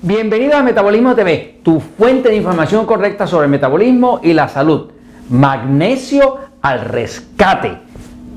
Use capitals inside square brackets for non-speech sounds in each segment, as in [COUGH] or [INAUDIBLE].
Bienvenido a Metabolismo TV, tu fuente de información correcta sobre el metabolismo y la salud. Magnesio al rescate.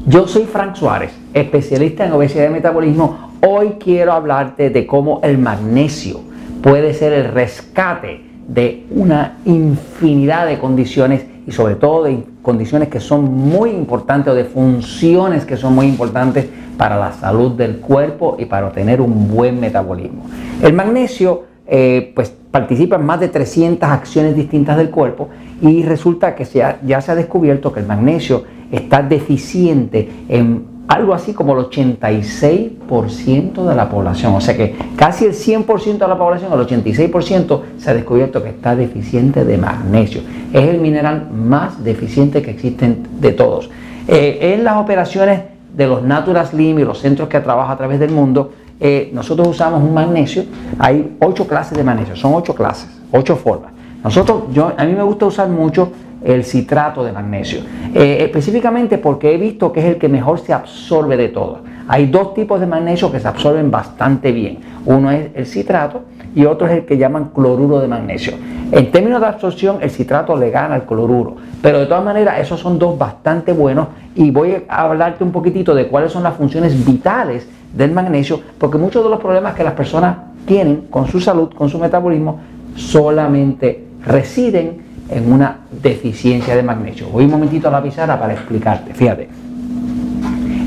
Yo soy Frank Suárez, especialista en obesidad y metabolismo. Hoy quiero hablarte de cómo el magnesio puede ser el rescate de una infinidad de condiciones y sobre todo de condiciones que son muy importantes o de funciones que son muy importantes para la salud del cuerpo y para tener un buen metabolismo. El magnesio eh, pues participa en más de 300 acciones distintas del cuerpo y resulta que ya se ha descubierto que el magnesio está deficiente en algo así como el 86% de la población. O sea que casi el 100% de la población, el 86%, se ha descubierto que está deficiente de magnesio. Es el mineral más deficiente que existen de todos. Eh, en las operaciones de los Natural Slim y los centros que trabajan a través del mundo, eh, nosotros usamos un magnesio, hay ocho clases de magnesio, son ocho clases, ocho formas. Nosotros, yo, a mí me gusta usar mucho el citrato de magnesio, eh, específicamente porque he visto que es el que mejor se absorbe de todos. Hay dos tipos de magnesio que se absorben bastante bien. Uno es el citrato y otro es el que llaman cloruro de magnesio. En términos de absorción, el citrato le gana al cloruro, pero de todas maneras esos son dos bastante buenos y voy a hablarte un poquitito de cuáles son las funciones vitales del magnesio, porque muchos de los problemas que las personas tienen con su salud, con su metabolismo, solamente residen en una deficiencia de magnesio. Voy un momentito a la pizarra para explicarte. Fíjate.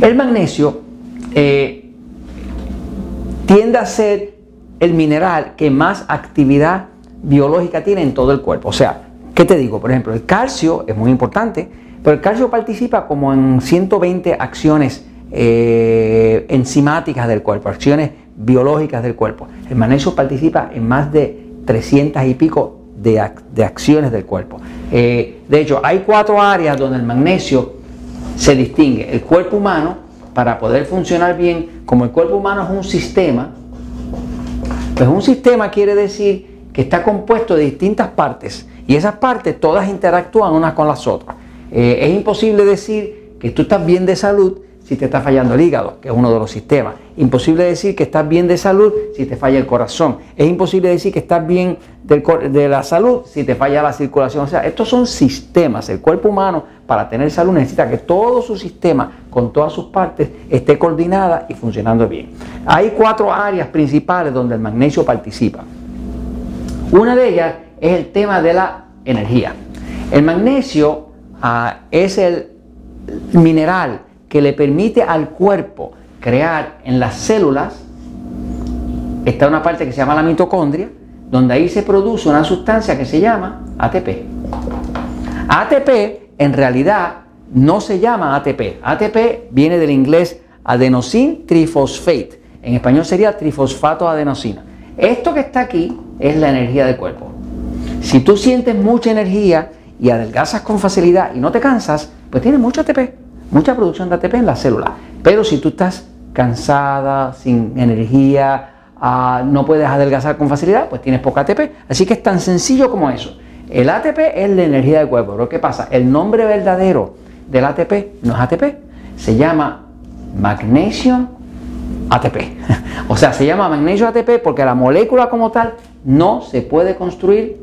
El magnesio eh, tiende a ser el mineral que más actividad biológica tiene en todo el cuerpo. O sea, ¿qué te digo? Por ejemplo, el calcio es muy importante, pero el calcio participa como en 120 acciones eh, enzimáticas del cuerpo, acciones biológicas del cuerpo. El magnesio participa en más de 300 y pico de, acciones del cuerpo. Eh, de hecho, hay cuatro áreas donde el magnesio se distingue. El cuerpo humano, para poder funcionar bien, como el cuerpo humano es un sistema, pues un sistema quiere decir que está compuesto de distintas partes y esas partes todas interactúan unas con las otras. Eh, es imposible decir que tú estás bien de salud si te está fallando el hígado, que es uno de los sistemas. Imposible decir que estás bien de salud si te falla el corazón. Es imposible decir que estás bien de la salud si te falla la circulación. O sea, estos son sistemas. El cuerpo humano, para tener salud, necesita que todo su sistema, con todas sus partes, esté coordinada y funcionando bien. Hay cuatro áreas principales donde el magnesio participa. Una de ellas es el tema de la energía. El magnesio ah, es el mineral que le permite al cuerpo crear en las células, está una parte que se llama la mitocondria, donde ahí se produce una sustancia que se llama ATP. ATP en realidad no se llama ATP. ATP viene del inglés adenosine trifosfate. En español sería trifosfato adenosina. Esto que está aquí es la energía del cuerpo. Si tú sientes mucha energía y adelgazas con facilidad y no te cansas, pues tienes mucho ATP mucha producción de ATP en la célula. Pero si tú estás cansada, sin energía, ah, no puedes adelgazar con facilidad, pues tienes poca ATP. Así que es tan sencillo como eso. El ATP es la energía del cuerpo. Pero ¿qué pasa? El nombre verdadero del ATP no es ATP, se llama magnesio ATP. [LAUGHS] o sea, se llama magnesio ATP porque la molécula como tal no se puede construir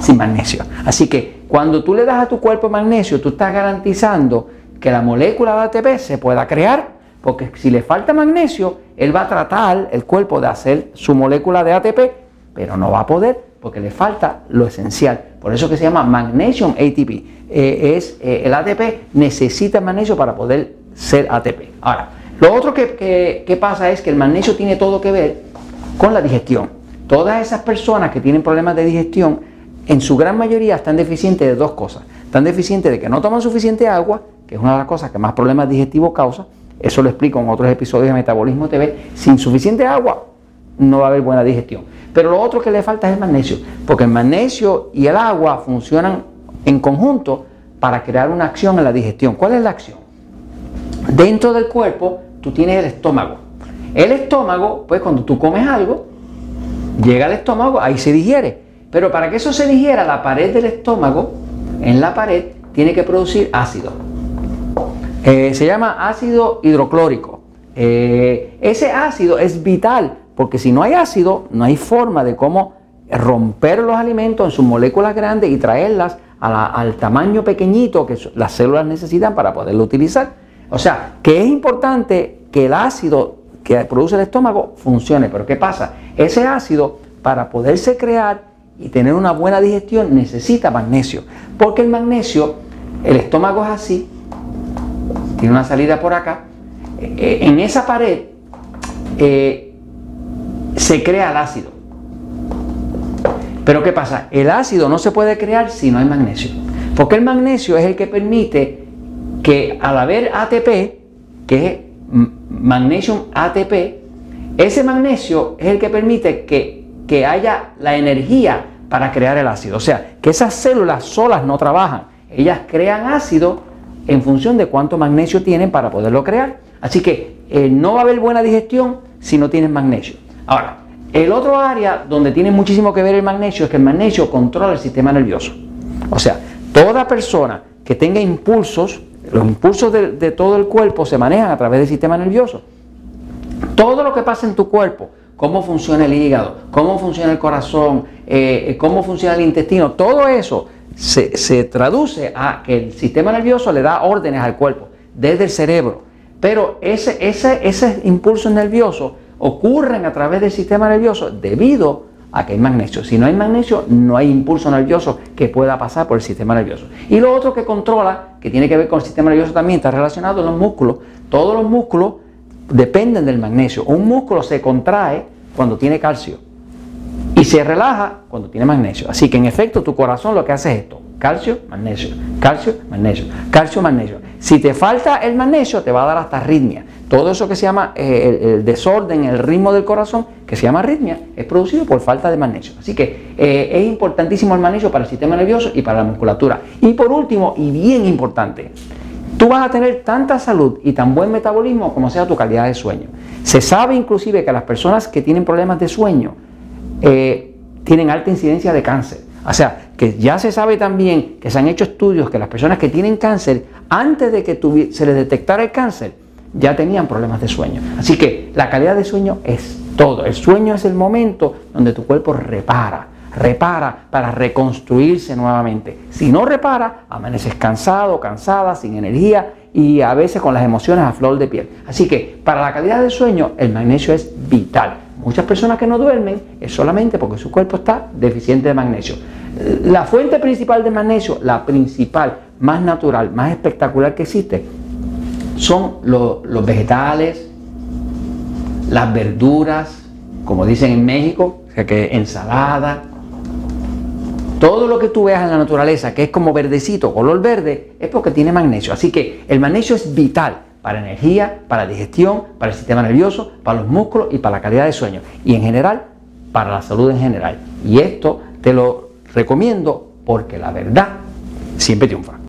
sin magnesio. Así que cuando tú le das a tu cuerpo magnesio, tú estás garantizando que la molécula de ATP se pueda crear, porque si le falta magnesio, él va a tratar el cuerpo de hacer su molécula de ATP, pero no va a poder porque le falta lo esencial. Por eso que se llama magnesium ATP. Eh, es, eh, el ATP necesita magnesio para poder ser ATP. Ahora, lo otro que, que pasa es que el magnesio tiene todo que ver con la digestión. Todas esas personas que tienen problemas de digestión, en su gran mayoría están deficientes de dos cosas. Están deficientes de que no toman suficiente agua que es una de las cosas que más problemas digestivos causa. Eso lo explico en otros episodios de Metabolismo TV. Sin suficiente agua no va a haber buena digestión. Pero lo otro que le falta es el magnesio, porque el magnesio y el agua funcionan en conjunto para crear una acción en la digestión. ¿Cuál es la acción? Dentro del cuerpo tú tienes el estómago. El estómago, pues cuando tú comes algo, llega al estómago, ahí se digiere. Pero para que eso se digiera, la pared del estómago, en la pared, tiene que producir ácido. Eh, se llama ácido hidroclórico. Eh, ese ácido es vital porque si no hay ácido, no hay forma de cómo romper los alimentos en sus moléculas grandes y traerlas al tamaño pequeñito que las células necesitan para poderlo utilizar. O sea, que es importante que el ácido que produce el estómago funcione. Pero ¿qué pasa? Ese ácido, para poderse crear y tener una buena digestión, necesita magnesio. Porque el magnesio, el estómago es así, tiene una salida por acá. Eh, en esa pared eh, se crea el ácido. Pero ¿qué pasa? El ácido no se puede crear si no hay magnesio. Porque el magnesio es el que permite que al haber ATP, que es magnesium ATP, ese magnesio es el que permite que, que haya la energía para crear el ácido. O sea, que esas células solas no trabajan. Ellas crean ácido en función de cuánto magnesio tienen para poderlo crear. Así que eh, no va a haber buena digestión si no tienes magnesio. Ahora, el otro área donde tiene muchísimo que ver el magnesio es que el magnesio controla el sistema nervioso. O sea, toda persona que tenga impulsos, los impulsos de, todo el cuerpo se manejan a través del sistema nervioso. Todo lo que pasa en tu cuerpo, cómo funciona el hígado, cómo funciona el corazón, eh, cómo funciona el intestino, todo eso se, se, traduce a que el sistema nervioso le da órdenes al cuerpo desde el cerebro. Pero ese, ese, ese impulso nervioso ocurren a través del sistema nervioso debido a que hay magnesio. Si no hay magnesio, no hay impulso nervioso que pueda pasar por el sistema nervioso. Y lo otro que controla, que tiene que ver con el sistema nervioso también, está relacionado con los músculos. Todos los músculos dependen del magnesio. Un músculo se contrae cuando tiene calcio y se relaja cuando tiene magnesio. Así que en efecto tu corazón lo que hace es esto. Calcio, magnesio, calcio, magnesio, calcio, magnesio. Si te falta el magnesio, te va a dar hasta arritmia. Todo eso que se llama eh, el, desorden, el ritmo del corazón, que se llama arritmia, es producido por falta de magnesio. Así que eh, es importantísimo el magnesio para el sistema nervioso y para la musculatura. Y por último, y bien importante, tú vas a tener tanta salud y tan buen metabolismo como sea tu calidad de sueño. Se sabe inclusive que las personas que tienen problemas de sueño eh, tienen alta incidencia de cáncer. O sea, que ya se sabe también que se han hecho estudios que las personas que tienen cáncer, antes de que se les detectara el cáncer, ya tenían problemas de sueño. Así que la calidad de sueño es todo. El sueño es el momento donde tu cuerpo repara, repara para reconstruirse nuevamente. Si no repara, amaneces cansado, cansada, sin energía y a veces con las emociones a flor de piel. Así que para la calidad del sueño el magnesio es vital. Muchas personas que no duermen es solamente porque su cuerpo está deficiente de magnesio. La fuente principal de magnesio, la principal, más natural, más espectacular que existe, son los vegetales, las verduras, como dicen en México, o sea que ensalada, todo lo que tú veas en la naturaleza que es como verdecito, color verde, es porque tiene magnesio. Así que el magnesio es vital para energía, para digestión, para el sistema nervioso, para los músculos y para la calidad de sueño. Y en general, para la salud en general. Y esto te lo recomiendo porque la verdad siempre triunfa.